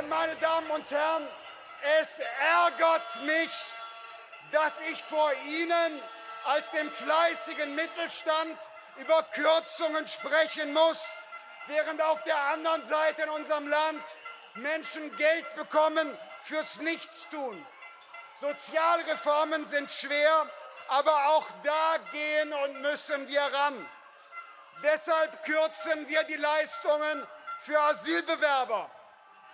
Und meine Damen und Herren, es ärgert mich, dass ich vor Ihnen als dem fleißigen Mittelstand über Kürzungen sprechen muss, während auf der anderen Seite in unserem Land Menschen Geld bekommen fürs Nichtstun. Sozialreformen sind schwer, aber auch da gehen und müssen wir ran. Deshalb kürzen wir die Leistungen für Asylbewerber.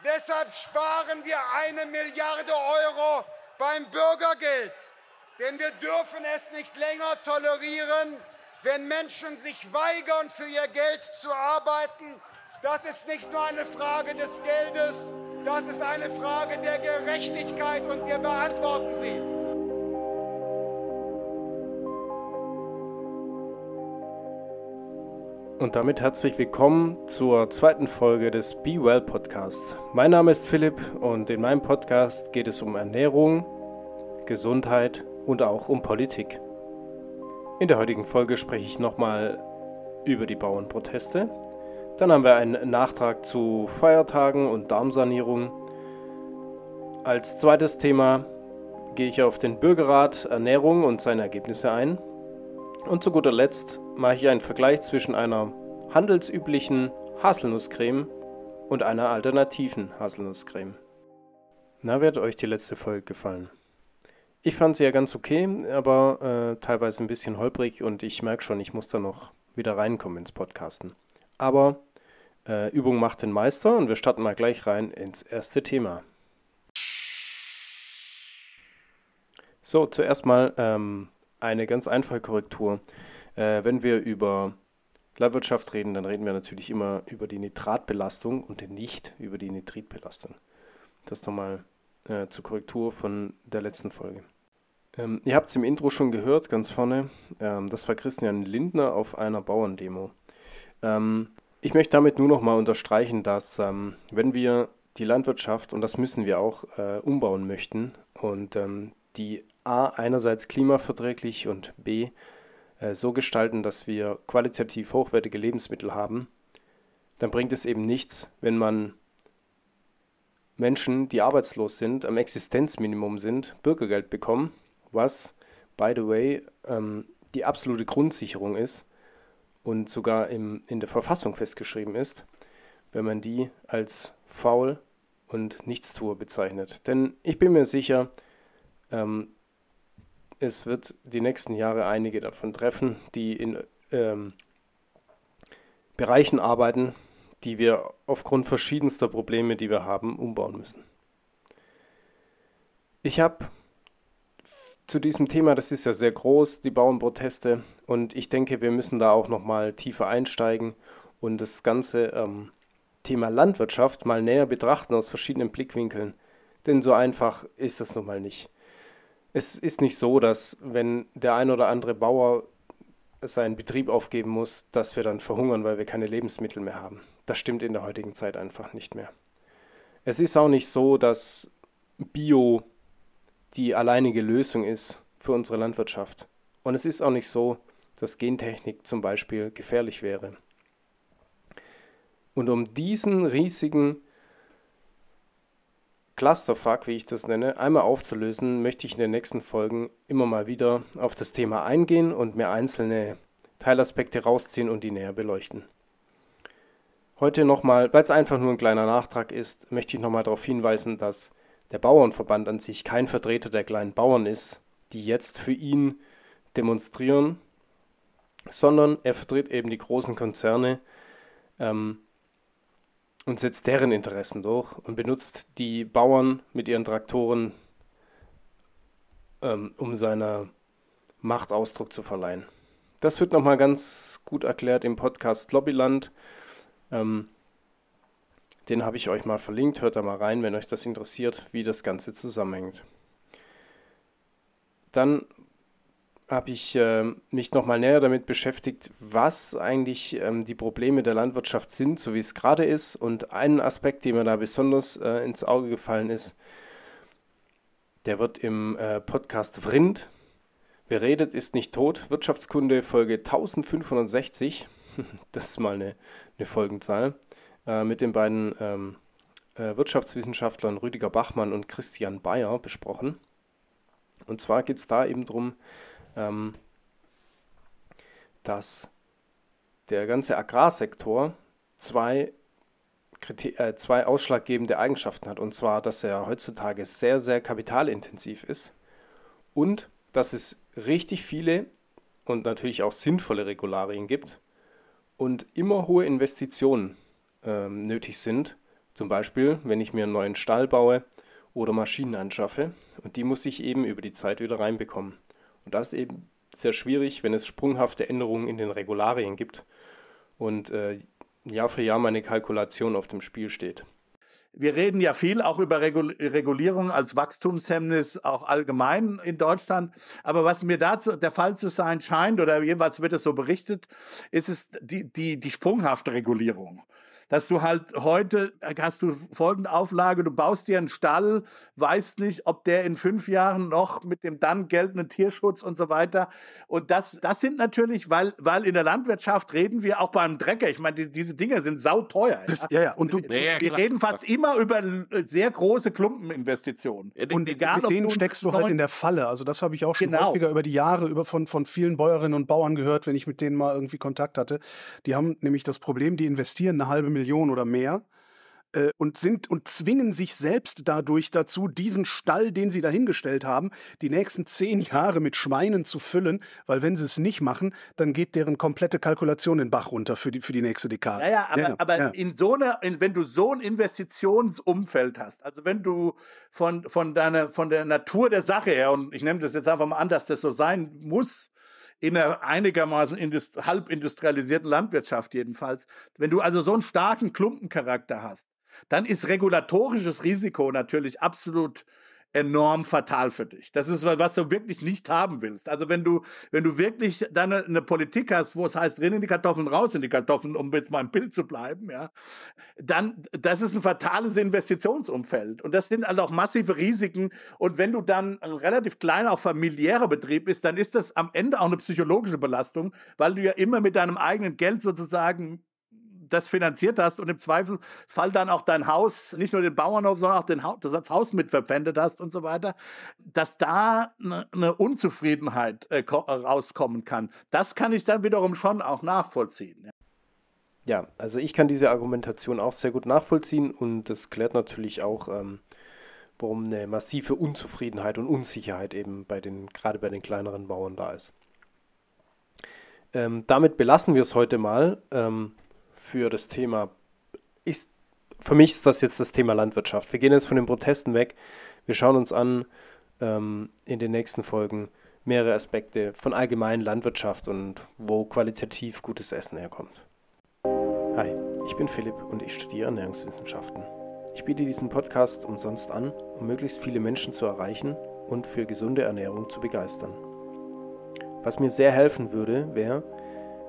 Deshalb sparen wir eine Milliarde Euro beim Bürgergeld. Denn wir dürfen es nicht länger tolerieren, wenn Menschen sich weigern, für ihr Geld zu arbeiten. Das ist nicht nur eine Frage des Geldes, das ist eine Frage der Gerechtigkeit und wir beantworten sie. Und damit herzlich willkommen zur zweiten Folge des Be Well Podcasts. Mein Name ist Philipp und in meinem Podcast geht es um Ernährung, Gesundheit und auch um Politik. In der heutigen Folge spreche ich nochmal über die Bauernproteste. Dann haben wir einen Nachtrag zu Feiertagen und Darmsanierung. Als zweites Thema gehe ich auf den Bürgerrat Ernährung und seine Ergebnisse ein. Und zu guter Letzt mache ich einen Vergleich zwischen einer handelsüblichen Haselnusscreme und einer alternativen Haselnusscreme. Na, wird euch die letzte Folge gefallen? Ich fand sie ja ganz okay, aber äh, teilweise ein bisschen holprig und ich merke schon, ich muss da noch wieder reinkommen ins Podcasten. Aber äh, Übung macht den Meister und wir starten mal gleich rein ins erste Thema. So, zuerst mal ähm, eine ganz einfache Korrektur. Äh, wenn wir über Landwirtschaft reden, dann reden wir natürlich immer über die Nitratbelastung und nicht über die Nitritbelastung. Das nochmal äh, zur Korrektur von der letzten Folge. Ähm, ihr habt es im Intro schon gehört, ganz vorne. Ähm, das war Christian Lindner auf einer Bauerndemo. Ähm, ich möchte damit nur nochmal unterstreichen, dass ähm, wenn wir die Landwirtschaft, und das müssen wir auch, äh, umbauen möchten und ähm, die A einerseits klimaverträglich und B so gestalten, dass wir qualitativ hochwertige Lebensmittel haben, dann bringt es eben nichts, wenn man Menschen, die arbeitslos sind, am Existenzminimum sind, Bürgergeld bekommen, was, by the way, ähm, die absolute Grundsicherung ist und sogar im, in der Verfassung festgeschrieben ist, wenn man die als faul und Nichtstuer bezeichnet. Denn ich bin mir sicher, ähm, es wird die nächsten Jahre einige davon treffen, die in ähm, Bereichen arbeiten, die wir aufgrund verschiedenster Probleme, die wir haben, umbauen müssen. Ich habe zu diesem Thema, das ist ja sehr groß, die Bauernproteste, und ich denke, wir müssen da auch nochmal tiefer einsteigen und das ganze ähm, Thema Landwirtschaft mal näher betrachten aus verschiedenen Blickwinkeln. Denn so einfach ist das nun mal nicht es ist nicht so, dass wenn der ein oder andere Bauer seinen Betrieb aufgeben muss, dass wir dann verhungern, weil wir keine Lebensmittel mehr haben. Das stimmt in der heutigen Zeit einfach nicht mehr. Es ist auch nicht so, dass Bio die alleinige Lösung ist für unsere Landwirtschaft. Und es ist auch nicht so, dass Gentechnik zum Beispiel gefährlich wäre. Und um diesen riesigen Clusterfuck, wie ich das nenne, einmal aufzulösen, möchte ich in den nächsten Folgen immer mal wieder auf das Thema eingehen und mir einzelne Teilaspekte rausziehen und die näher beleuchten. Heute nochmal, weil es einfach nur ein kleiner Nachtrag ist, möchte ich nochmal darauf hinweisen, dass der Bauernverband an sich kein Vertreter der kleinen Bauern ist, die jetzt für ihn demonstrieren, sondern er vertritt eben die großen Konzerne, ähm, und setzt deren Interessen durch und benutzt die Bauern mit ihren Traktoren, ähm, um seiner Macht Ausdruck zu verleihen. Das wird nochmal ganz gut erklärt im Podcast Lobbyland. Ähm, den habe ich euch mal verlinkt. Hört da mal rein, wenn euch das interessiert, wie das Ganze zusammenhängt. Dann habe ich äh, mich nochmal näher damit beschäftigt, was eigentlich ähm, die Probleme der Landwirtschaft sind, so wie es gerade ist. Und ein Aspekt, der mir da besonders äh, ins Auge gefallen ist, der wird im äh, Podcast Vrind, wer redet, ist nicht tot, Wirtschaftskunde Folge 1560, das ist mal eine, eine Folgenzahl, äh, mit den beiden ähm, äh, Wirtschaftswissenschaftlern Rüdiger Bachmann und Christian Bayer besprochen. Und zwar geht es da eben darum, ähm, dass der ganze Agrarsektor zwei, äh, zwei ausschlaggebende Eigenschaften hat. Und zwar, dass er heutzutage sehr, sehr kapitalintensiv ist und dass es richtig viele und natürlich auch sinnvolle Regularien gibt und immer hohe Investitionen ähm, nötig sind. Zum Beispiel, wenn ich mir einen neuen Stall baue oder Maschinen anschaffe. Und die muss ich eben über die Zeit wieder reinbekommen. Und das ist eben sehr schwierig, wenn es sprunghafte Änderungen in den Regularien gibt und äh, Jahr für Jahr meine Kalkulation auf dem Spiel steht. Wir reden ja viel auch über Regulierung als Wachstumshemmnis, auch allgemein in Deutschland. Aber was mir dazu der Fall zu sein scheint, oder jeweils wird es so berichtet, ist es die, die, die sprunghafte Regulierung dass du halt heute äh, hast du folgende Auflage, du baust dir einen Stall, weißt nicht, ob der in fünf Jahren noch mit dem dann geltenden Tierschutz und so weiter. Und das, das sind natürlich, weil, weil in der Landwirtschaft reden wir auch beim Drecker. Ich meine, die, diese Dinge sind sauteuer. Ja, ja. ja. Und du, ja, wir reden fast immer über äh, sehr große Klumpeninvestitionen. Und egal, mit denen steckst du halt in der Falle. Also das habe ich auch schon genau. häufiger über die Jahre über von, von vielen Bäuerinnen und Bauern gehört, wenn ich mit denen mal irgendwie Kontakt hatte. Die haben nämlich das Problem, die investieren eine halbe Million oder mehr äh, und sind und zwingen sich selbst dadurch dazu, diesen Stall, den sie dahingestellt haben, die nächsten zehn Jahre mit Schweinen zu füllen, weil wenn sie es nicht machen, dann geht deren komplette Kalkulation den Bach runter für die, für die nächste Dekade. Ja, ja, aber, ja, aber ja. in so einer, in, wenn du so ein Investitionsumfeld hast, also wenn du von, von deiner, von der Natur der Sache her, und ich nehme das jetzt einfach mal an, dass das so sein muss, in einer einigermaßen halb industrialisierten Landwirtschaft jedenfalls. Wenn du also so einen starken Klumpencharakter hast, dann ist regulatorisches Risiko natürlich absolut enorm fatal für dich. Das ist was du wirklich nicht haben willst. Also wenn du, wenn du wirklich dann eine, Politik hast, wo es heißt, drin in die Kartoffeln, raus in die Kartoffeln, um jetzt mal im Bild zu bleiben, ja, dann, das ist ein fatales Investitionsumfeld. Und das sind also auch massive Risiken. Und wenn du dann ein relativ kleiner, auch familiärer Betrieb bist, dann ist das am Ende auch eine psychologische Belastung, weil du ja immer mit deinem eigenen Geld sozusagen das finanziert hast und im Zweifelsfall dann auch dein Haus, nicht nur den Bauernhof, sondern auch den ha das Haus mit verpfändet hast und so weiter, dass da eine, eine Unzufriedenheit äh, rauskommen kann. Das kann ich dann wiederum schon auch nachvollziehen. Ja. Ja, also ich kann diese Argumentation auch sehr gut nachvollziehen und das klärt natürlich auch, ähm, warum eine massive Unzufriedenheit und Unsicherheit eben bei den, gerade bei den kleineren Bauern da ist. Ähm, damit belassen wir es heute mal. Ähm, für das Thema. Ich, für mich ist das jetzt das Thema Landwirtschaft. Wir gehen jetzt von den Protesten weg. Wir schauen uns an ähm, in den nächsten Folgen mehrere Aspekte von allgemeinen Landwirtschaft und wo qualitativ gutes Essen herkommt. Hi, ich bin Philipp und ich studiere Ernährungswissenschaften. Ich biete diesen Podcast umsonst an, um möglichst viele Menschen zu erreichen und für gesunde Ernährung zu begeistern. Was mir sehr helfen würde, wäre,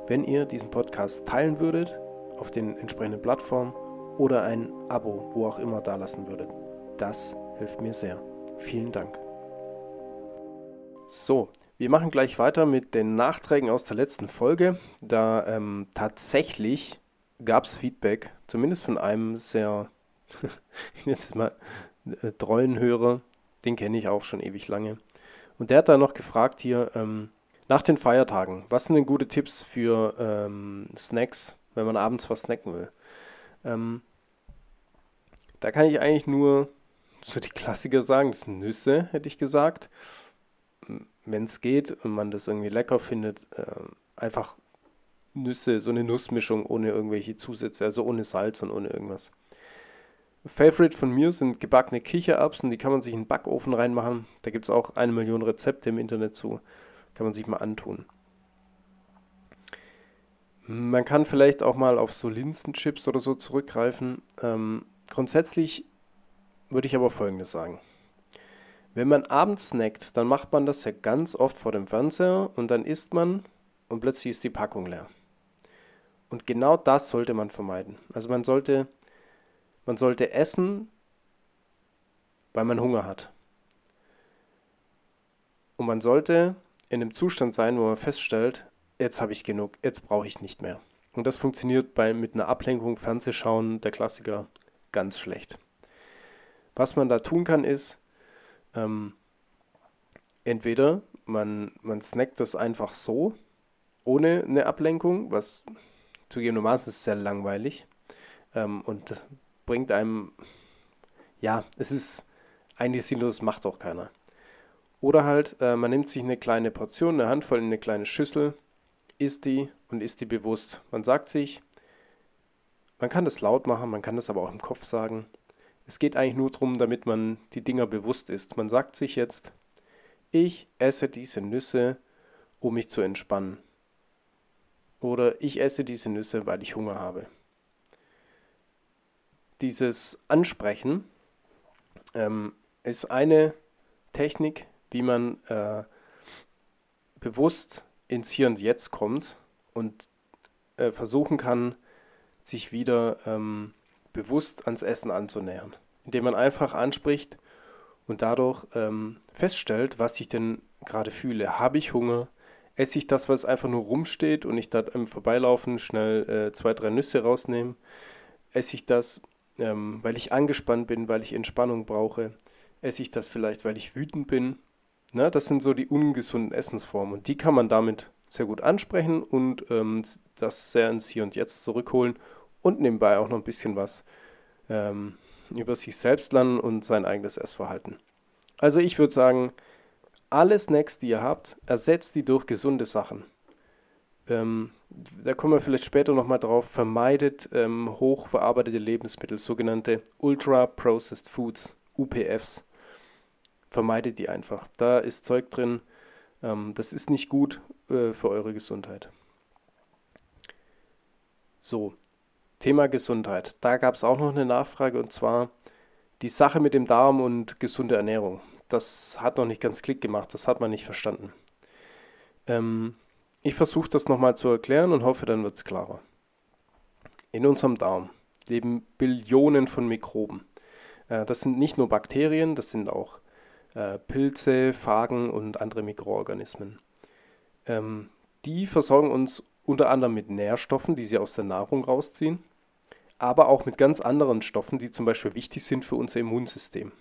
wenn ihr diesen Podcast teilen würdet auf den entsprechenden Plattformen oder ein Abo, wo auch immer, dalassen würdet. Das hilft mir sehr. Vielen Dank. So, wir machen gleich weiter mit den Nachträgen aus der letzten Folge. Da ähm, tatsächlich gab es Feedback, zumindest von einem sehr, jetzt mal, äh, treuen Hörer, den kenne ich auch schon ewig lange. Und der hat da noch gefragt hier, ähm, nach den Feiertagen, was sind denn gute Tipps für ähm, Snacks wenn man abends was snacken will. Ähm, da kann ich eigentlich nur so die Klassiker sagen, das sind Nüsse, hätte ich gesagt. Wenn es geht und man das irgendwie lecker findet, äh, einfach Nüsse, so eine Nussmischung ohne irgendwelche Zusätze, also ohne Salz und ohne irgendwas. Favorite von mir sind gebackene Kichererbsen, die kann man sich in den Backofen reinmachen. Da gibt es auch eine Million Rezepte im Internet zu. Kann man sich mal antun. Man kann vielleicht auch mal auf so Linsenchips oder so zurückgreifen. Ähm, grundsätzlich würde ich aber Folgendes sagen. Wenn man abends snackt, dann macht man das ja ganz oft vor dem Fernseher und dann isst man und plötzlich ist die Packung leer. Und genau das sollte man vermeiden. Also man sollte, man sollte essen, weil man Hunger hat. Und man sollte in einem Zustand sein, wo man feststellt, jetzt habe ich genug, jetzt brauche ich nicht mehr. Und das funktioniert bei, mit einer Ablenkung, Fernsehschauen, der Klassiker, ganz schlecht. Was man da tun kann, ist, ähm, entweder man, man snackt das einfach so, ohne eine Ablenkung, was zugegebenermaßen ist sehr langweilig ähm, und bringt einem, ja, es ist eigentlich sinnlos, macht auch keiner. Oder halt, äh, man nimmt sich eine kleine Portion, eine Handvoll in eine kleine Schüssel, isst die und isst die bewusst. Man sagt sich, man kann das laut machen, man kann das aber auch im Kopf sagen. Es geht eigentlich nur darum, damit man die Dinger bewusst ist. Man sagt sich jetzt, ich esse diese Nüsse, um mich zu entspannen. Oder ich esse diese Nüsse, weil ich Hunger habe. Dieses Ansprechen ähm, ist eine Technik, wie man äh, bewusst ins Hier und Jetzt kommt und äh, versuchen kann, sich wieder ähm, bewusst ans Essen anzunähern, indem man einfach anspricht und dadurch ähm, feststellt, was ich denn gerade fühle. Habe ich Hunger? Esse ich das, was einfach nur rumsteht und ich da im Vorbeilaufen schnell äh, zwei, drei Nüsse rausnehme? Esse ich das, ähm, weil ich angespannt bin, weil ich Entspannung brauche? Esse ich das vielleicht, weil ich wütend bin? Ne, das sind so die ungesunden Essensformen und die kann man damit sehr gut ansprechen und ähm, das sehr ins Hier und Jetzt zurückholen und nebenbei auch noch ein bisschen was ähm, über sich selbst lernen und sein eigenes Essverhalten. Also ich würde sagen, alle Snacks, die ihr habt, ersetzt die durch gesunde Sachen. Ähm, da kommen wir vielleicht später nochmal drauf. Vermeidet ähm, hochverarbeitete Lebensmittel, sogenannte Ultra Processed Foods, UPFs vermeidet die einfach. Da ist Zeug drin, ähm, das ist nicht gut äh, für eure Gesundheit. So, Thema Gesundheit. Da gab es auch noch eine Nachfrage und zwar die Sache mit dem Darm und gesunde Ernährung. Das hat noch nicht ganz Klick gemacht, das hat man nicht verstanden. Ähm, ich versuche das nochmal zu erklären und hoffe, dann wird es klarer. In unserem Darm leben Billionen von Mikroben. Äh, das sind nicht nur Bakterien, das sind auch äh, Pilze, Phagen und andere Mikroorganismen. Ähm, die versorgen uns unter anderem mit Nährstoffen, die sie aus der Nahrung rausziehen, aber auch mit ganz anderen Stoffen, die zum Beispiel wichtig sind für unser Immunsystem.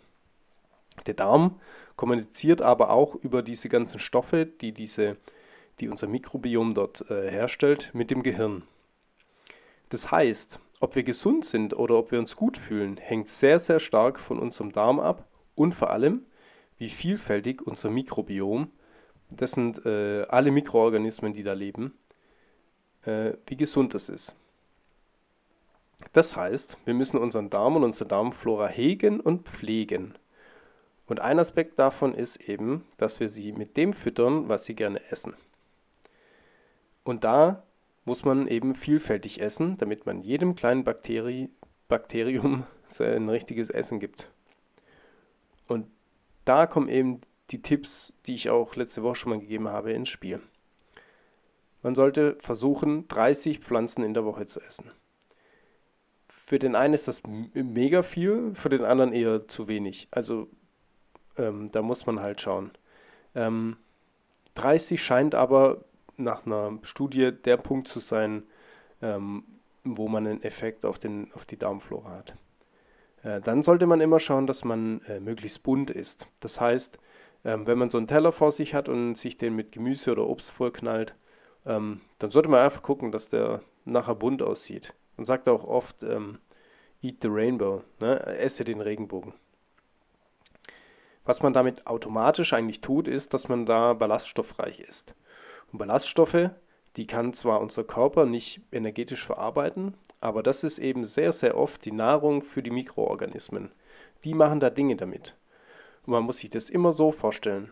Der Darm kommuniziert aber auch über diese ganzen Stoffe, die, diese, die unser Mikrobiom dort äh, herstellt, mit dem Gehirn. Das heißt, ob wir gesund sind oder ob wir uns gut fühlen, hängt sehr, sehr stark von unserem Darm ab und vor allem, wie vielfältig unser Mikrobiom, das sind äh, alle Mikroorganismen, die da leben, äh, wie gesund das ist. Das heißt, wir müssen unseren Darm und unsere Darmflora hegen und pflegen. Und ein Aspekt davon ist eben, dass wir sie mit dem füttern, was sie gerne essen. Und da muss man eben vielfältig essen, damit man jedem kleinen Bakteri Bakterium sein richtiges Essen gibt. Und da kommen eben die Tipps, die ich auch letzte Woche schon mal gegeben habe, ins Spiel. Man sollte versuchen, 30 Pflanzen in der Woche zu essen. Für den einen ist das mega viel, für den anderen eher zu wenig. Also ähm, da muss man halt schauen. Ähm, 30 scheint aber nach einer Studie der Punkt zu sein, ähm, wo man einen Effekt auf, den, auf die Darmflora hat. Äh, dann sollte man immer schauen, dass man äh, möglichst bunt isst. Das heißt, ähm, wenn man so einen Teller vor sich hat und sich den mit Gemüse oder Obst vollknallt, ähm, dann sollte man einfach gucken, dass der nachher bunt aussieht. Man sagt auch oft, ähm, eat the rainbow, ne? esse den Regenbogen. Was man damit automatisch eigentlich tut, ist, dass man da ballaststoffreich ist. Und Ballaststoffe, die kann zwar unser Körper nicht energetisch verarbeiten, aber das ist eben sehr, sehr oft die Nahrung für die Mikroorganismen. Die machen da Dinge damit. Und man muss sich das immer so vorstellen.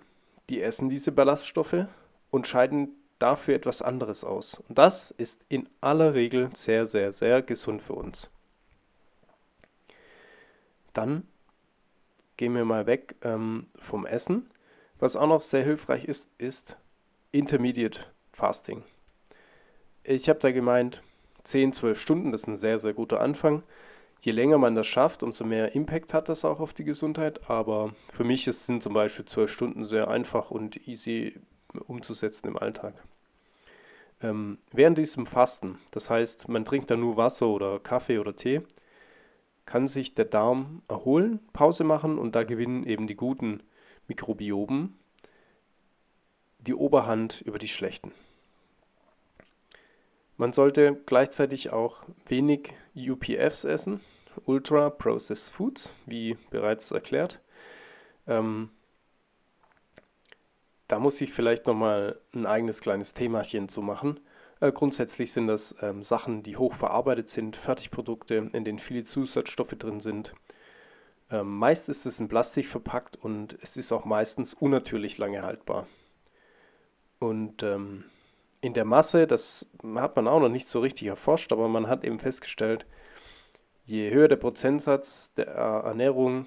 Die essen diese Ballaststoffe und scheiden dafür etwas anderes aus. Und das ist in aller Regel sehr, sehr, sehr gesund für uns. Dann gehen wir mal weg ähm, vom Essen. Was auch noch sehr hilfreich ist, ist Intermediate Fasting. Ich habe da gemeint, 10, 12 Stunden, das ist ein sehr, sehr guter Anfang. Je länger man das schafft, umso mehr Impact hat das auch auf die Gesundheit. Aber für mich ist, sind zum Beispiel 12 Stunden sehr einfach und easy umzusetzen im Alltag. Ähm, während diesem Fasten, das heißt, man trinkt da nur Wasser oder Kaffee oder Tee, kann sich der Darm erholen, Pause machen und da gewinnen eben die guten Mikrobiomen die Oberhand über die schlechten. Man sollte gleichzeitig auch wenig UPFs essen, Ultra Processed Foods, wie bereits erklärt. Ähm, da muss ich vielleicht nochmal ein eigenes kleines Themachen zu machen. Äh, grundsätzlich sind das ähm, Sachen, die hochverarbeitet sind, Fertigprodukte, in denen viele Zusatzstoffe drin sind. Ähm, meist ist es in Plastik verpackt und es ist auch meistens unnatürlich lange haltbar. Und ähm, in der Masse, das hat man auch noch nicht so richtig erforscht, aber man hat eben festgestellt, je höher der Prozentsatz der Ernährung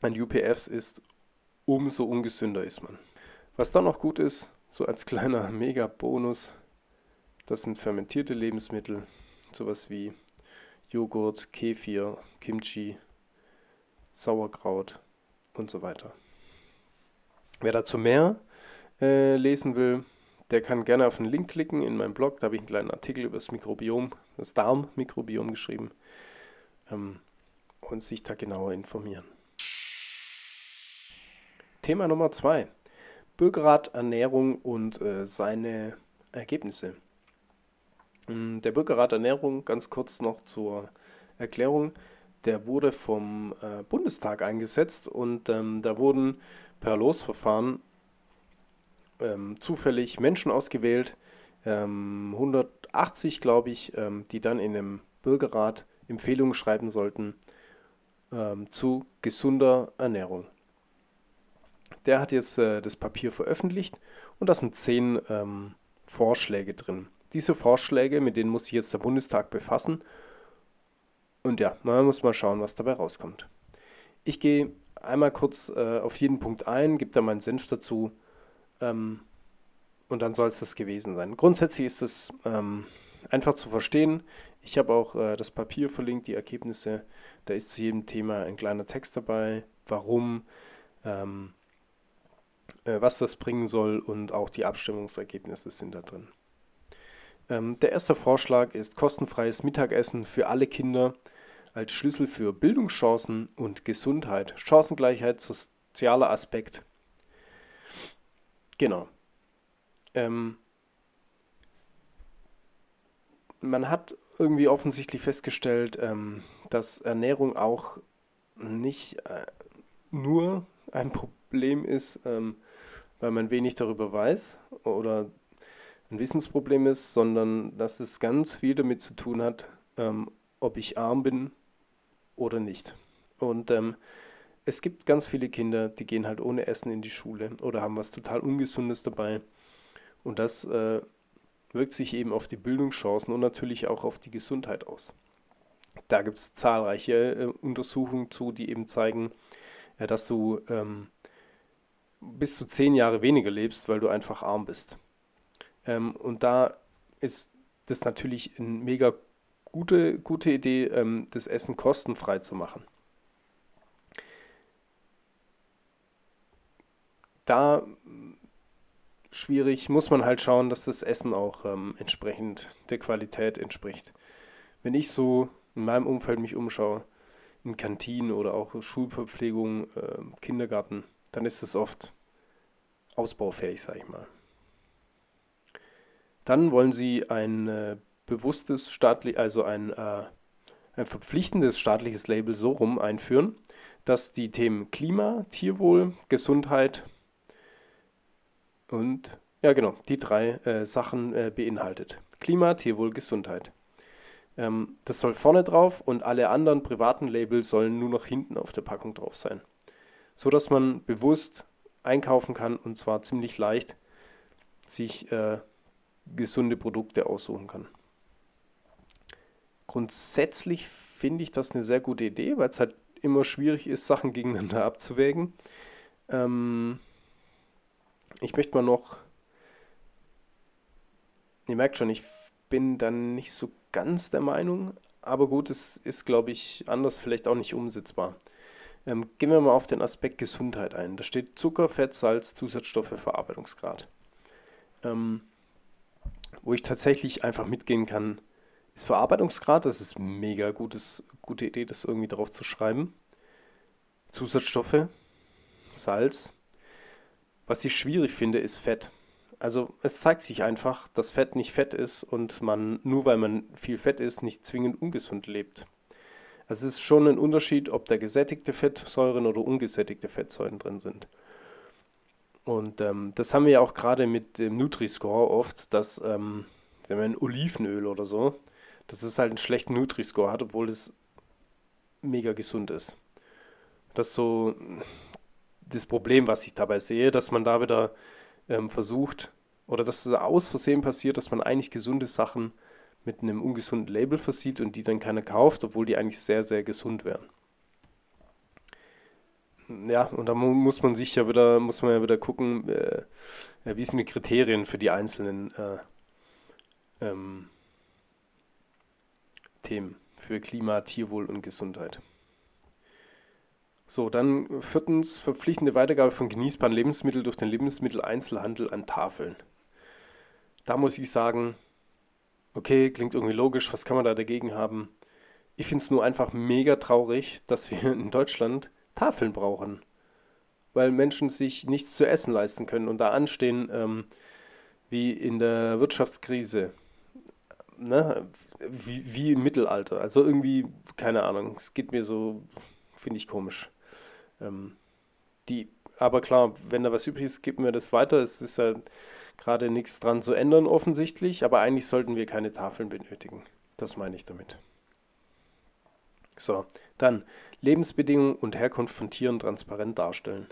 an UPFs ist, umso ungesünder ist man. Was dann noch gut ist, so als kleiner Mega-Bonus, das sind fermentierte Lebensmittel, sowas wie Joghurt, Kefir, Kimchi, Sauerkraut und so weiter. Wer dazu mehr äh, lesen will, der kann gerne auf den Link klicken in meinem Blog. Da habe ich einen kleinen Artikel über das Mikrobiom, das Darmmikrobiom geschrieben ähm, und sich da genauer informieren. Thema Nummer zwei. Bürgerrat Ernährung und äh, seine Ergebnisse. Mm, der Bürgerrat Ernährung, ganz kurz noch zur Erklärung, der wurde vom äh, Bundestag eingesetzt und ähm, da wurden per Losverfahren ähm, zufällig Menschen ausgewählt, ähm, 180 glaube ich, ähm, die dann in einem Bürgerrat Empfehlungen schreiben sollten ähm, zu gesunder Ernährung. Der hat jetzt äh, das Papier veröffentlicht und da sind zehn ähm, Vorschläge drin. Diese Vorschläge, mit denen muss sich jetzt der Bundestag befassen. Und ja, man muss mal schauen, was dabei rauskommt. Ich gehe einmal kurz äh, auf jeden Punkt ein, gebe da meinen Senf dazu ähm, und dann soll es das gewesen sein. Grundsätzlich ist es ähm, einfach zu verstehen. Ich habe auch äh, das Papier verlinkt, die Ergebnisse. Da ist zu jedem Thema ein kleiner Text dabei, warum, ähm, äh, was das bringen soll und auch die Abstimmungsergebnisse sind da drin. Ähm, der erste Vorschlag ist kostenfreies Mittagessen für alle Kinder als Schlüssel für Bildungschancen und Gesundheit. Chancengleichheit, sozialer Aspekt. Genau. Ähm, man hat irgendwie offensichtlich festgestellt, ähm, dass Ernährung auch nicht äh, nur ein Problem ist, ähm, weil man wenig darüber weiß oder ein Wissensproblem ist, sondern dass es ganz viel damit zu tun hat, ähm, ob ich arm bin oder nicht. Und ähm, es gibt ganz viele Kinder, die gehen halt ohne Essen in die Schule oder haben was total Ungesundes dabei. Und das äh, wirkt sich eben auf die Bildungschancen und natürlich auch auf die Gesundheit aus. Da gibt es zahlreiche äh, Untersuchungen zu, die eben zeigen, äh, dass du ähm, bis zu zehn Jahre weniger lebst, weil du einfach arm bist. Ähm, und da ist das natürlich eine mega gute, gute Idee, ähm, das Essen kostenfrei zu machen. Da schwierig, muss man halt schauen, dass das Essen auch ähm, entsprechend der Qualität entspricht. Wenn ich so in meinem Umfeld mich umschaue, in Kantinen oder auch Schulverpflegung, äh, Kindergarten, dann ist es oft ausbaufähig, sag ich mal. Dann wollen sie ein äh, bewusstes staatlich, also ein, äh, ein verpflichtendes staatliches Label so rum einführen, dass die Themen Klima, Tierwohl, Gesundheit und ja genau, die drei äh, Sachen äh, beinhaltet. Klima, Tierwohl, Gesundheit. Ähm, das soll vorne drauf und alle anderen privaten Labels sollen nur noch hinten auf der Packung drauf sein. So dass man bewusst einkaufen kann und zwar ziemlich leicht sich äh, gesunde Produkte aussuchen kann. Grundsätzlich finde ich das eine sehr gute Idee, weil es halt immer schwierig ist, Sachen gegeneinander abzuwägen. Ähm, ich möchte mal noch, ihr merkt schon, ich bin dann nicht so ganz der Meinung, aber gut, es ist, glaube ich, anders vielleicht auch nicht umsetzbar. Ähm, gehen wir mal auf den Aspekt Gesundheit ein. Da steht Zucker, Fett, Salz, Zusatzstoffe, Verarbeitungsgrad. Ähm, wo ich tatsächlich einfach mitgehen kann, ist Verarbeitungsgrad, das ist mega gutes, gute Idee, das irgendwie drauf zu schreiben. Zusatzstoffe, Salz. Was ich schwierig finde, ist Fett. Also es zeigt sich einfach, dass Fett nicht Fett ist und man, nur weil man viel Fett isst, nicht zwingend ungesund lebt. Also es ist schon ein Unterschied, ob da gesättigte Fettsäuren oder ungesättigte Fettsäuren drin sind. Und ähm, das haben wir ja auch gerade mit dem Nutri-Score oft, dass ähm, wenn man Olivenöl oder so, dass es halt einen schlechten Nutri-Score hat, obwohl es mega gesund ist. Das ist so das Problem, was ich dabei sehe, dass man da wieder ähm, versucht, oder dass es aus Versehen passiert, dass man eigentlich gesunde Sachen mit einem ungesunden Label versieht und die dann keiner kauft, obwohl die eigentlich sehr, sehr gesund wären. Ja, und da muss man sich ja wieder, muss man ja wieder gucken, äh, wie sind die Kriterien für die einzelnen äh, ähm, Themen für Klima, Tierwohl und Gesundheit. So, dann viertens verpflichtende Weitergabe von genießbaren Lebensmitteln durch den Lebensmitteleinzelhandel an Tafeln. Da muss ich sagen, okay, klingt irgendwie logisch, was kann man da dagegen haben? Ich finde es nur einfach mega traurig, dass wir in Deutschland Tafeln brauchen, weil Menschen sich nichts zu essen leisten können und da anstehen ähm, wie in der Wirtschaftskrise, ne? wie, wie im Mittelalter. Also irgendwie, keine Ahnung, es geht mir so, finde ich komisch. Ähm, die, aber klar, wenn da was übrig ist, geben wir das weiter. Es ist ja gerade nichts dran zu ändern offensichtlich, aber eigentlich sollten wir keine Tafeln benötigen. Das meine ich damit. So, dann Lebensbedingungen und Herkunft von Tieren transparent darstellen.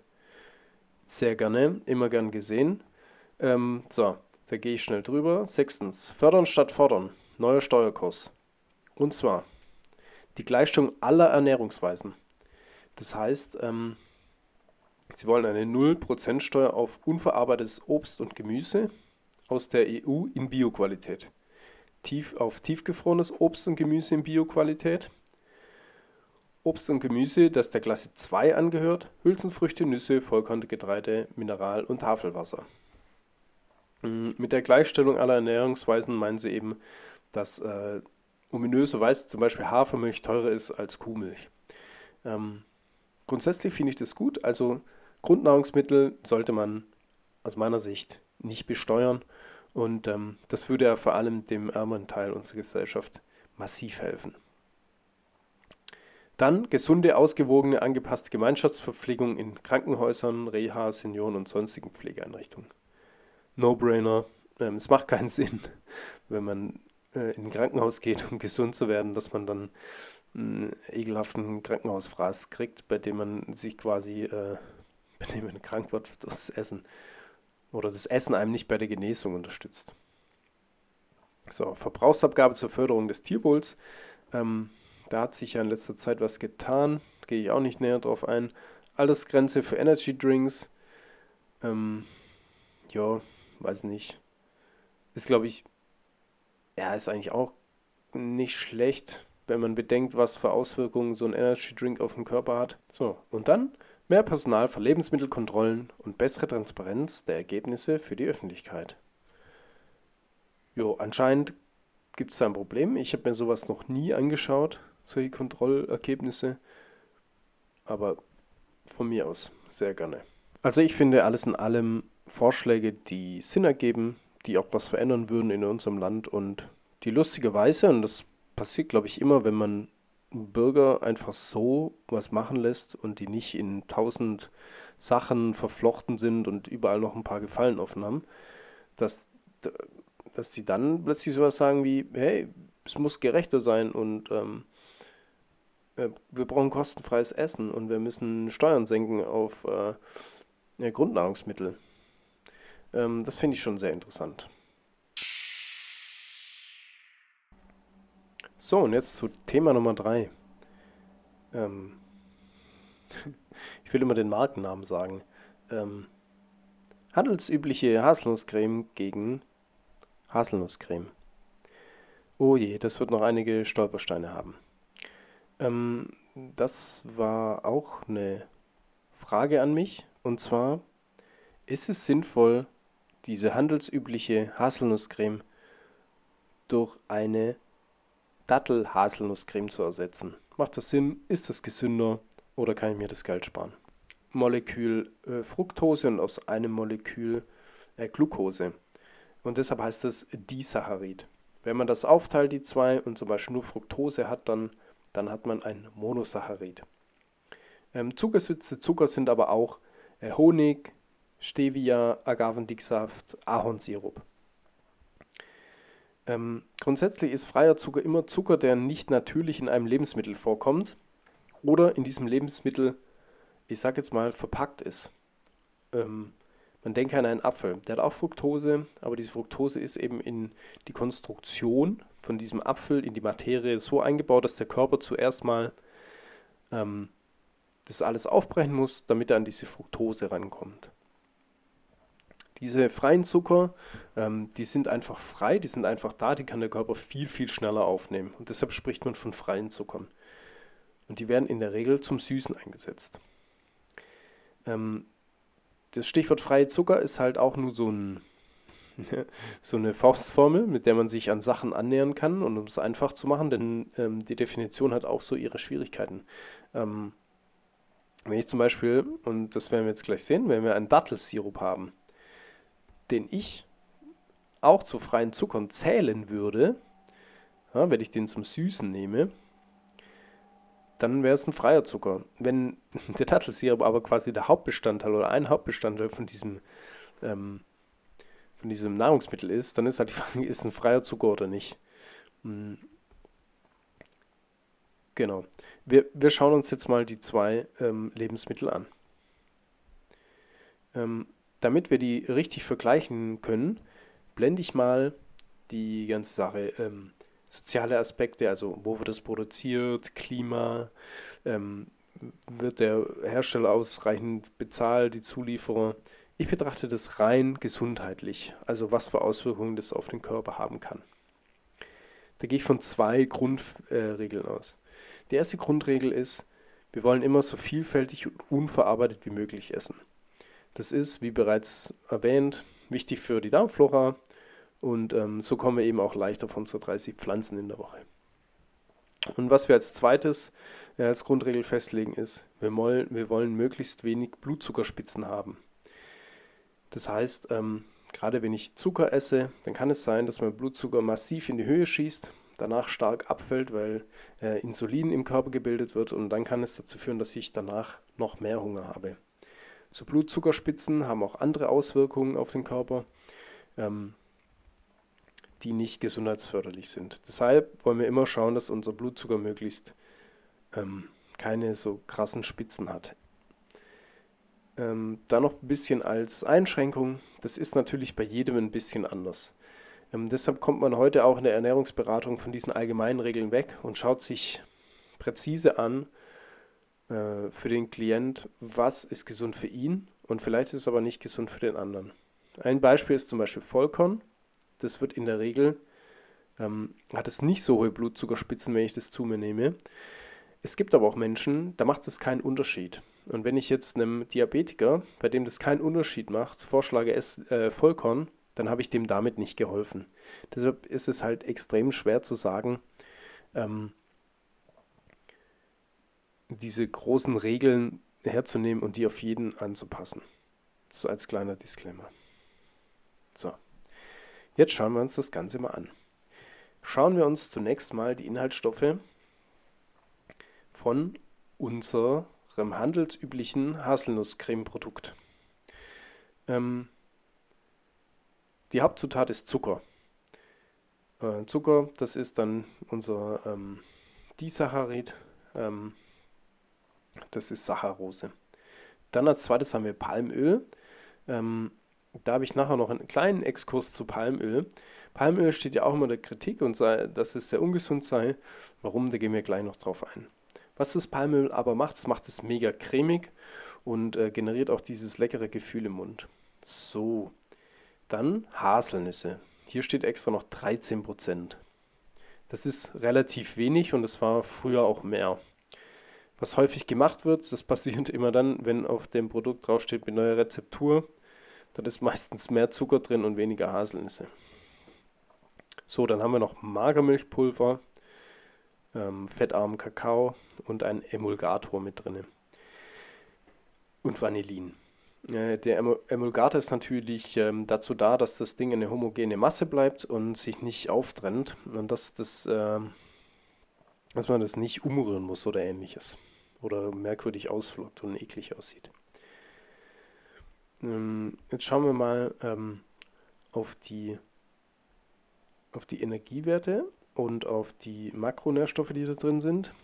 Sehr gerne, immer gern gesehen. Ähm, so, da gehe ich schnell drüber. Sechstens, fördern statt fordern. Neuer Steuerkurs. Und zwar die Gleichstellung aller Ernährungsweisen. Das heißt, ähm, Sie wollen eine 0% Steuer auf unverarbeitetes Obst und Gemüse aus der EU in Bioqualität. Tief auf tiefgefrorenes Obst und Gemüse in Bioqualität. Obst und Gemüse, das der Klasse 2 angehört, Hülsenfrüchte, Nüsse, Vollkorngetreide, Mineral- und Tafelwasser. Mm, mit der Gleichstellung aller Ernährungsweisen meinen sie eben, dass äh, ominöserweise zum Beispiel Hafermilch teurer ist als Kuhmilch. Ähm, grundsätzlich finde ich das gut. Also Grundnahrungsmittel sollte man aus meiner Sicht nicht besteuern. Und ähm, das würde ja vor allem dem ärmeren Teil unserer Gesellschaft massiv helfen. Dann gesunde, ausgewogene, angepasste Gemeinschaftsverpflegung in Krankenhäusern, Reha, Senioren und sonstigen Pflegeeinrichtungen. No-brainer. Ähm, es macht keinen Sinn, wenn man äh, in ein Krankenhaus geht, um gesund zu werden, dass man dann einen ekelhaften Krankenhausfraß kriegt, bei dem man sich quasi, äh, bei dem man krank wird durchs Essen. Oder das Essen einem nicht bei der Genesung unterstützt. So, Verbrauchsabgabe zur Förderung des Tierwohls. Ähm, da hat sich ja in letzter Zeit was getan. Gehe ich auch nicht näher drauf ein. Altersgrenze für Energy Drinks. Ähm, ja, weiß nicht. Ist, glaube ich, ja, ist eigentlich auch nicht schlecht wenn man bedenkt, was für Auswirkungen so ein Energy Drink auf den Körper hat. So, und dann mehr Personal für Lebensmittelkontrollen und bessere Transparenz der Ergebnisse für die Öffentlichkeit. Jo, anscheinend gibt es da ein Problem. Ich habe mir sowas noch nie angeschaut, solche Kontrollergebnisse. Aber von mir aus sehr gerne. Also ich finde alles in allem Vorschläge, die Sinn ergeben, die auch was verändern würden in unserem Land und die lustigerweise, und das passiert, glaube ich, immer, wenn man Bürger einfach so was machen lässt und die nicht in tausend Sachen verflochten sind und überall noch ein paar Gefallen offen haben, dass, dass die dann plötzlich sowas sagen wie, hey, es muss gerechter sein und ähm, äh, wir brauchen kostenfreies Essen und wir müssen Steuern senken auf äh, Grundnahrungsmittel. Ähm, das finde ich schon sehr interessant. So, und jetzt zu Thema Nummer 3. Ähm, ich will immer den Markennamen sagen. Ähm, handelsübliche Haselnusscreme gegen Haselnusscreme. Oh je, das wird noch einige Stolpersteine haben. Ähm, das war auch eine Frage an mich. Und zwar, ist es sinnvoll, diese handelsübliche Haselnusscreme durch eine Dattel-Haselnusscreme zu ersetzen. Macht das Sinn? Ist das gesünder? Oder kann ich mir das Geld sparen? Molekül äh, Fructose und aus einem Molekül äh, Glucose. Und deshalb heißt es Disaccharid. Wenn man das aufteilt, die zwei, und zum Beispiel nur Fructose hat, dann, dann hat man ein Monosaccharid. Ähm, Zuckersütze Zucker sind aber auch äh, Honig, Stevia, Agavendicksaft, Ahornsirup. Ähm, grundsätzlich ist freier Zucker immer Zucker, der nicht natürlich in einem Lebensmittel vorkommt oder in diesem Lebensmittel, ich sag jetzt mal, verpackt ist. Ähm, man denke an einen Apfel, der hat auch Fructose, aber diese Fructose ist eben in die Konstruktion von diesem Apfel, in die Materie so eingebaut, dass der Körper zuerst mal ähm, das alles aufbrechen muss, damit er an diese Fructose rankommt. Diese freien Zucker, ähm, die sind einfach frei, die sind einfach da, die kann der Körper viel, viel schneller aufnehmen. Und deshalb spricht man von freien Zuckern. Und die werden in der Regel zum Süßen eingesetzt. Ähm, das Stichwort freie Zucker ist halt auch nur so, ein, so eine Faustformel, mit der man sich an Sachen annähern kann und um es einfach zu machen, denn ähm, die Definition hat auch so ihre Schwierigkeiten. Ähm, wenn ich zum Beispiel, und das werden wir jetzt gleich sehen, wenn wir einen Dattelsirup haben, den ich auch zu freien Zuckern zählen würde, ja, wenn ich den zum Süßen nehme, dann wäre es ein freier Zucker. Wenn der Dattelsirup aber quasi der Hauptbestandteil oder ein Hauptbestandteil von diesem, ähm, von diesem Nahrungsmittel ist, dann ist halt die Frage, ist ein freier Zucker oder nicht. Hm. Genau. Wir, wir schauen uns jetzt mal die zwei ähm, Lebensmittel an. Ähm, damit wir die richtig vergleichen können, blende ich mal die ganze Sache, ähm, soziale Aspekte, also wo wird es produziert, Klima, ähm, wird der Hersteller ausreichend bezahlt, die Zulieferer. Ich betrachte das rein gesundheitlich, also was für Auswirkungen das auf den Körper haben kann. Da gehe ich von zwei Grundregeln äh, aus. Die erste Grundregel ist, wir wollen immer so vielfältig und unverarbeitet wie möglich essen. Das ist, wie bereits erwähnt, wichtig für die Darmflora und ähm, so kommen wir eben auch leichter von so 30 Pflanzen in der Woche. Und was wir als zweites äh, als Grundregel festlegen ist, wir wollen, wir wollen möglichst wenig Blutzuckerspitzen haben. Das heißt, ähm, gerade wenn ich Zucker esse, dann kann es sein, dass mein Blutzucker massiv in die Höhe schießt, danach stark abfällt, weil äh, Insulin im Körper gebildet wird und dann kann es dazu führen, dass ich danach noch mehr Hunger habe. So Blutzuckerspitzen haben auch andere Auswirkungen auf den Körper, ähm, die nicht gesundheitsförderlich sind. Deshalb wollen wir immer schauen, dass unser Blutzucker möglichst ähm, keine so krassen Spitzen hat. Ähm, da noch ein bisschen als Einschränkung, das ist natürlich bei jedem ein bisschen anders. Ähm, deshalb kommt man heute auch in der Ernährungsberatung von diesen allgemeinen Regeln weg und schaut sich präzise an, äh, für den Klient, was ist gesund für ihn und vielleicht ist es aber nicht gesund für den anderen. Ein Beispiel ist zum Beispiel Vollkorn. Das wird in der Regel, ähm, hat es nicht so hohe Blutzuckerspitzen, wenn ich das zu mir nehme. Es gibt aber auch Menschen, da macht es keinen Unterschied. Und wenn ich jetzt einem Diabetiker, bei dem das keinen Unterschied macht, vorschlage, es äh, Vollkorn, dann habe ich dem damit nicht geholfen. Deshalb ist es halt extrem schwer zu sagen, ähm, diese großen Regeln herzunehmen und die auf jeden anzupassen. So als kleiner Disclaimer. So, jetzt schauen wir uns das Ganze mal an. Schauen wir uns zunächst mal die Inhaltsstoffe von unserem handelsüblichen Haselnusscreme-Produkt. Ähm, die Hauptzutat ist Zucker. Äh, Zucker, das ist dann unser ähm, Disaccharid. Ähm, das ist Saccharose. Dann als zweites haben wir Palmöl. Ähm, da habe ich nachher noch einen kleinen Exkurs zu Palmöl. Palmöl steht ja auch immer der Kritik und sei, dass es sehr ungesund sei. Warum, da gehen wir gleich noch drauf ein. Was das Palmöl aber macht, es macht es mega cremig und äh, generiert auch dieses leckere Gefühl im Mund. So, dann Haselnüsse. Hier steht extra noch 13%. Das ist relativ wenig und es war früher auch mehr. Was häufig gemacht wird, das passiert immer dann, wenn auf dem Produkt draufsteht mit neuer Rezeptur, dann ist meistens mehr Zucker drin und weniger Haselnüsse. So, dann haben wir noch Magermilchpulver. ähm, fettarmen Kakao und ein Emulgator mit drin. Und Vanillin. Äh, der Emulgator ist natürlich ähm, dazu da, dass das Ding eine homogene Masse bleibt und sich nicht auftrennt und dass, das, äh, dass man das nicht umrühren muss oder ähnliches. Oder merkwürdig ausflockt und eklig aussieht. Ähm, jetzt schauen wir mal ähm, auf, die, auf die Energiewerte und auf die Makronährstoffe, die da drin sind.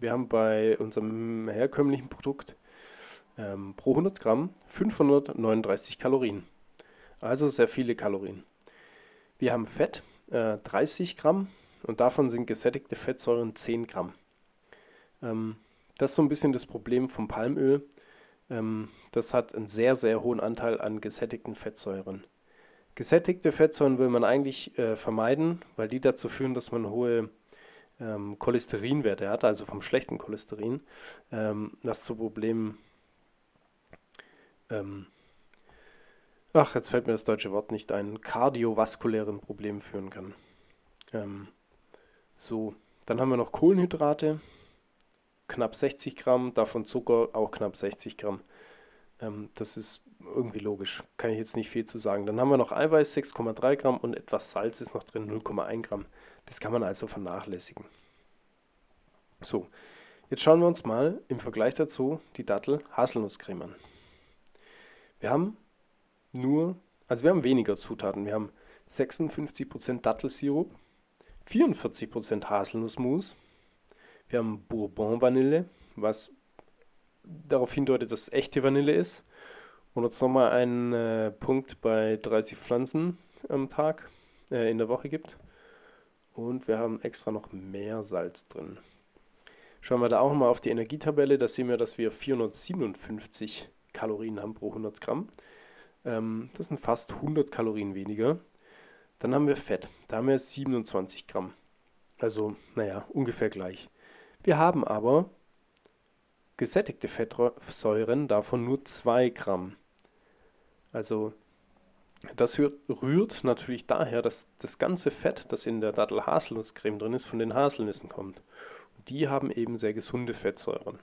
Wir haben bei unserem herkömmlichen Produkt ähm, pro 100 Gramm 539 Kalorien. Also sehr viele Kalorien. Wir haben Fett äh, 30 Gramm und davon sind gesättigte Fettsäuren 10 Gramm. Ähm, das ist so ein bisschen das Problem vom Palmöl. Ähm, das hat einen sehr, sehr hohen Anteil an gesättigten Fettsäuren. Gesättigte Fettsäuren will man eigentlich äh, vermeiden, weil die dazu führen, dass man hohe ähm, Cholesterinwerte hat, also vom schlechten Cholesterin, ähm, das zu Problemen. Ähm, ach, jetzt fällt mir das deutsche Wort nicht ein, kardiovaskulären Problemen führen kann. Ähm, so, dann haben wir noch Kohlenhydrate, knapp 60 Gramm, davon Zucker auch knapp 60 Gramm. Ähm, das ist irgendwie logisch, kann ich jetzt nicht viel zu sagen. Dann haben wir noch Eiweiß 6,3 Gramm und etwas Salz ist noch drin, 0,1 Gramm. Das kann man also vernachlässigen. So, jetzt schauen wir uns mal im Vergleich dazu die Dattel-Haselnusscreme an. Wir haben nur, also wir haben weniger Zutaten. Wir haben 56% Dattelsirup, 44% Haselnussmus, wir haben Bourbon-Vanille, was darauf hindeutet, dass es echte Vanille ist. Und jetzt nochmal einen äh, Punkt bei 30 Pflanzen am Tag, äh, in der Woche gibt. Und wir haben extra noch mehr Salz drin. Schauen wir da auch mal auf die Energietabelle, da sehen wir, dass wir 457 Kalorien haben pro 100 Gramm. Ähm, das sind fast 100 Kalorien weniger. Dann haben wir Fett, da haben wir 27 Gramm. Also, naja, ungefähr gleich. Wir haben aber gesättigte Fettsäuren, davon nur 2 Gramm. Also das rührt natürlich daher, dass das ganze Fett, das in der Dattel-Haselnusscreme drin ist, von den Haselnüssen kommt. Und die haben eben sehr gesunde Fettsäuren.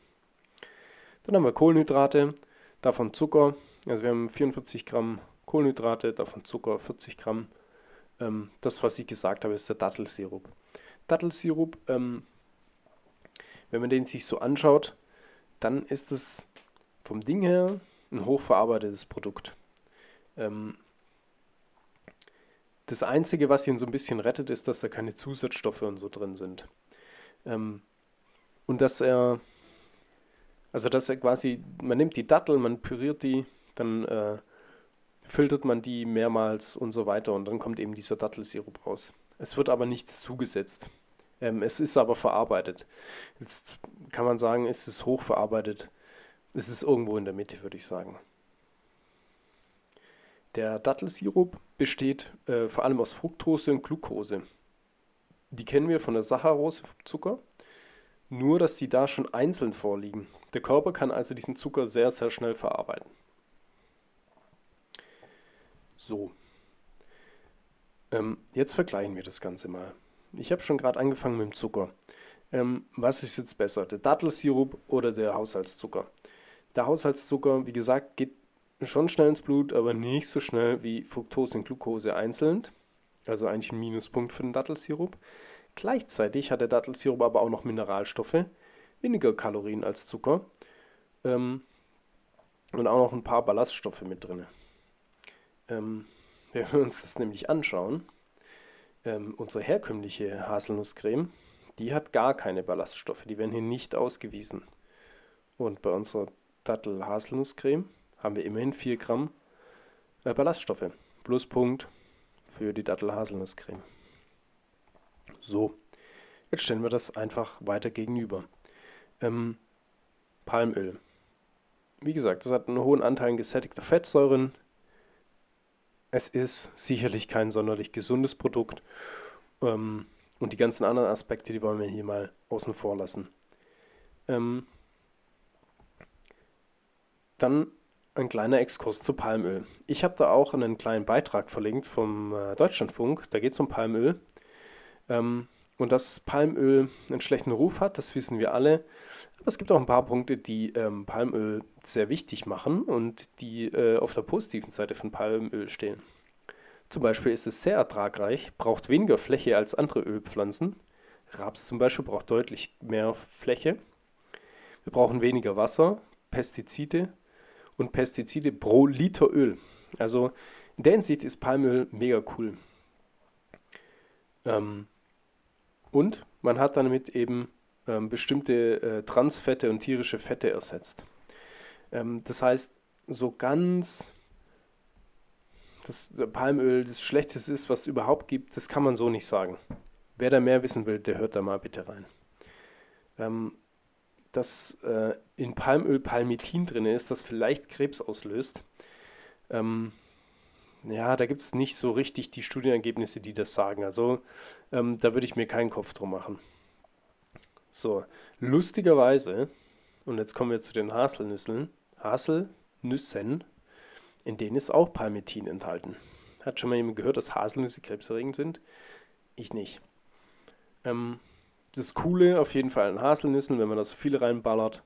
Dann haben wir Kohlenhydrate, davon Zucker. Also wir haben 44 Gramm Kohlenhydrate, davon Zucker 40 Gramm. Ähm, das, was ich gesagt habe, ist der Dattelsirup. Dattelsirup ähm, wenn man den sich so anschaut, dann ist es vom Ding her ein hochverarbeitetes Produkt. Ähm, das Einzige, was ihn so ein bisschen rettet, ist, dass da keine Zusatzstoffe und so drin sind. Ähm, und dass er, also dass er quasi, man nimmt die Dattel, man püriert die, dann äh, filtert man die mehrmals und so weiter und dann kommt eben dieser Dattelsirup raus. Es wird aber nichts zugesetzt. Ähm, es ist aber verarbeitet. Jetzt kann man sagen, ist es hochverarbeitet. Es ist irgendwo in der Mitte, würde ich sagen. Der Dattelsirup besteht äh, vor allem aus Fructose und Glucose. Die kennen wir von der Saccharose, Zucker, nur dass die da schon einzeln vorliegen. Der Körper kann also diesen Zucker sehr, sehr schnell verarbeiten. So. Ähm, jetzt vergleichen wir das Ganze mal. Ich habe schon gerade angefangen mit dem Zucker. Ähm, was ist jetzt besser, der Dattelsirup oder der Haushaltszucker? Der Haushaltszucker, wie gesagt, geht schon schnell ins Blut, aber nicht so schnell wie Fructose und Glucose einzeln. Also eigentlich ein Minuspunkt für den Dattelsirup. Gleichzeitig hat der Dattelsirup aber auch noch Mineralstoffe, weniger Kalorien als Zucker ähm, und auch noch ein paar Ballaststoffe mit drin. Ähm, wenn wir uns das nämlich anschauen, ähm, unsere herkömmliche Haselnusscreme, die hat gar keine Ballaststoffe, die werden hier nicht ausgewiesen. Und bei unserer Dattel-Haselnusscreme haben wir immerhin 4 Gramm äh, Ballaststoffe. Pluspunkt für die Dattel-Haselnusscreme. So, jetzt stellen wir das einfach weiter gegenüber. Ähm, Palmöl. Wie gesagt, das hat einen hohen Anteil an gesättigter Fettsäuren, es ist sicherlich kein sonderlich gesundes Produkt. Ähm, und die ganzen anderen Aspekte, die wollen wir hier mal außen vor lassen. Ähm, dann ein kleiner Exkurs zu Palmöl. Ich habe da auch einen kleinen Beitrag verlinkt vom äh, Deutschlandfunk. Da geht es um Palmöl. Ähm, und dass Palmöl einen schlechten Ruf hat, das wissen wir alle. Es gibt auch ein paar Punkte, die ähm, Palmöl sehr wichtig machen und die äh, auf der positiven Seite von Palmöl stehen. Zum Beispiel ist es sehr ertragreich, braucht weniger Fläche als andere Ölpflanzen. Raps zum Beispiel braucht deutlich mehr Fläche. Wir brauchen weniger Wasser, Pestizide und Pestizide pro Liter Öl. Also in der Hinsicht ist Palmöl mega cool. Ähm, und man hat damit eben bestimmte äh, Transfette und tierische Fette ersetzt. Ähm, das heißt, so ganz dass Palmöl das Schlechteste ist, was es überhaupt gibt, das kann man so nicht sagen. Wer da mehr wissen will, der hört da mal bitte rein. Ähm, dass äh, in Palmöl Palmitin drin ist, das vielleicht Krebs auslöst. Ähm, ja, da gibt es nicht so richtig die Studienergebnisse, die das sagen. Also ähm, da würde ich mir keinen Kopf drum machen. So, lustigerweise, und jetzt kommen wir zu den Haselnüssen, Haselnüssen, in denen ist auch Palmitin enthalten. Hat schon mal jemand gehört, dass Haselnüsse krebserregend sind? Ich nicht. Ähm, das Coole auf jeden Fall an Haselnüssen, wenn man das viel reinballert,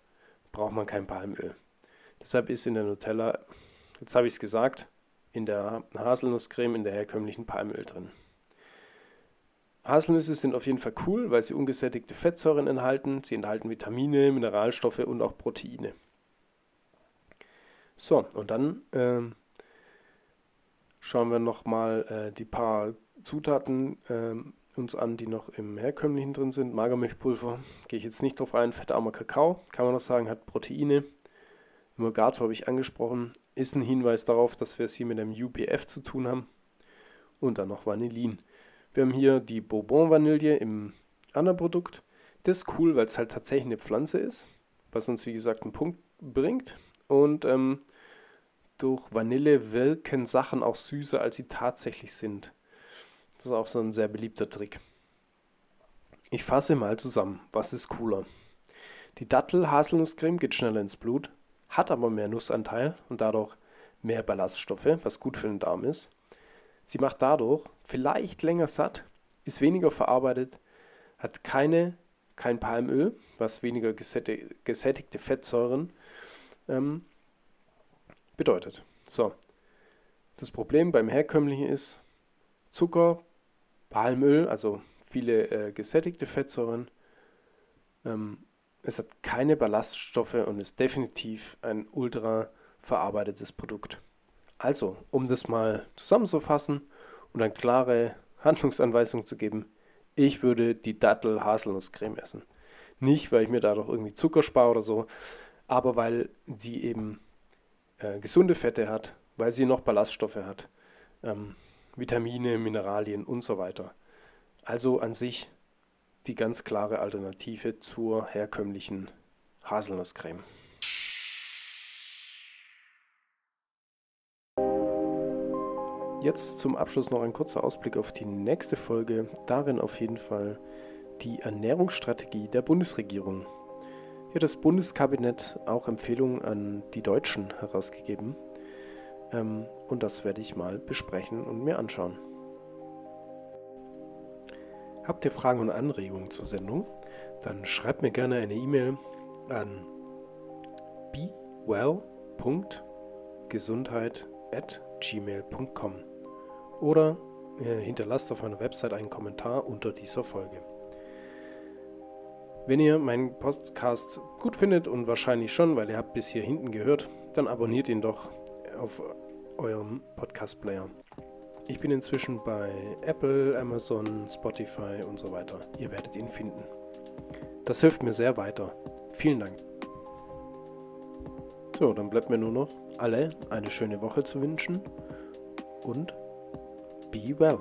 braucht man kein Palmöl. Deshalb ist in der Nutella, jetzt habe ich es gesagt, in der Haselnusscreme in der herkömmlichen Palmöl drin. Haselnüsse sind auf jeden Fall cool, weil sie ungesättigte Fettsäuren enthalten. Sie enthalten Vitamine, Mineralstoffe und auch Proteine. So, und dann äh, schauen wir nochmal äh, die paar Zutaten äh, uns an, die noch im herkömmlichen drin sind. Magermilchpulver, gehe ich jetzt nicht drauf ein. Fettarmer Kakao, kann man noch sagen, hat Proteine. Emulgator habe ich angesprochen, ist ein Hinweis darauf, dass wir es hier mit einem UPF zu tun haben. Und dann noch Vanillin. Wir haben hier die Bourbon-Vanille im anderen Produkt. Das ist cool, weil es halt tatsächlich eine Pflanze ist, was uns wie gesagt einen Punkt bringt. Und ähm, durch Vanille wirken Sachen auch süßer, als sie tatsächlich sind. Das ist auch so ein sehr beliebter Trick. Ich fasse mal zusammen, was ist cooler? Die Dattel-Haselnusscreme geht schneller ins Blut, hat aber mehr Nussanteil und dadurch mehr Ballaststoffe, was gut für den Darm ist. Sie macht dadurch vielleicht länger satt, ist weniger verarbeitet, hat keine, kein Palmöl, was weniger gesättigte Fettsäuren ähm, bedeutet. So, das Problem beim herkömmlichen ist Zucker, Palmöl, also viele äh, gesättigte Fettsäuren. Ähm, es hat keine Ballaststoffe und ist definitiv ein ultra verarbeitetes Produkt. Also, um das mal zusammenzufassen und eine klare Handlungsanweisung zu geben, ich würde die Dattel-Haselnusscreme essen. Nicht, weil ich mir dadurch irgendwie Zucker spare oder so, aber weil sie eben äh, gesunde Fette hat, weil sie noch Ballaststoffe hat, ähm, Vitamine, Mineralien und so weiter. Also an sich die ganz klare Alternative zur herkömmlichen Haselnusscreme. Jetzt zum Abschluss noch ein kurzer Ausblick auf die nächste Folge. Darin auf jeden Fall die Ernährungsstrategie der Bundesregierung. Hier hat das Bundeskabinett auch Empfehlungen an die Deutschen herausgegeben. Ähm, und das werde ich mal besprechen und mir anschauen. Habt ihr Fragen und Anregungen zur Sendung? Dann schreibt mir gerne eine E-Mail an bewell.gesundheit.gmail.com oder äh, hinterlasst auf meiner Website einen Kommentar unter dieser Folge. Wenn ihr meinen Podcast gut findet und wahrscheinlich schon, weil ihr habt bis hier hinten gehört, dann abonniert ihn doch auf eurem Podcast-Player. Ich bin inzwischen bei Apple, Amazon, Spotify und so weiter. Ihr werdet ihn finden. Das hilft mir sehr weiter. Vielen Dank. So, dann bleibt mir nur noch alle eine schöne Woche zu wünschen und be well.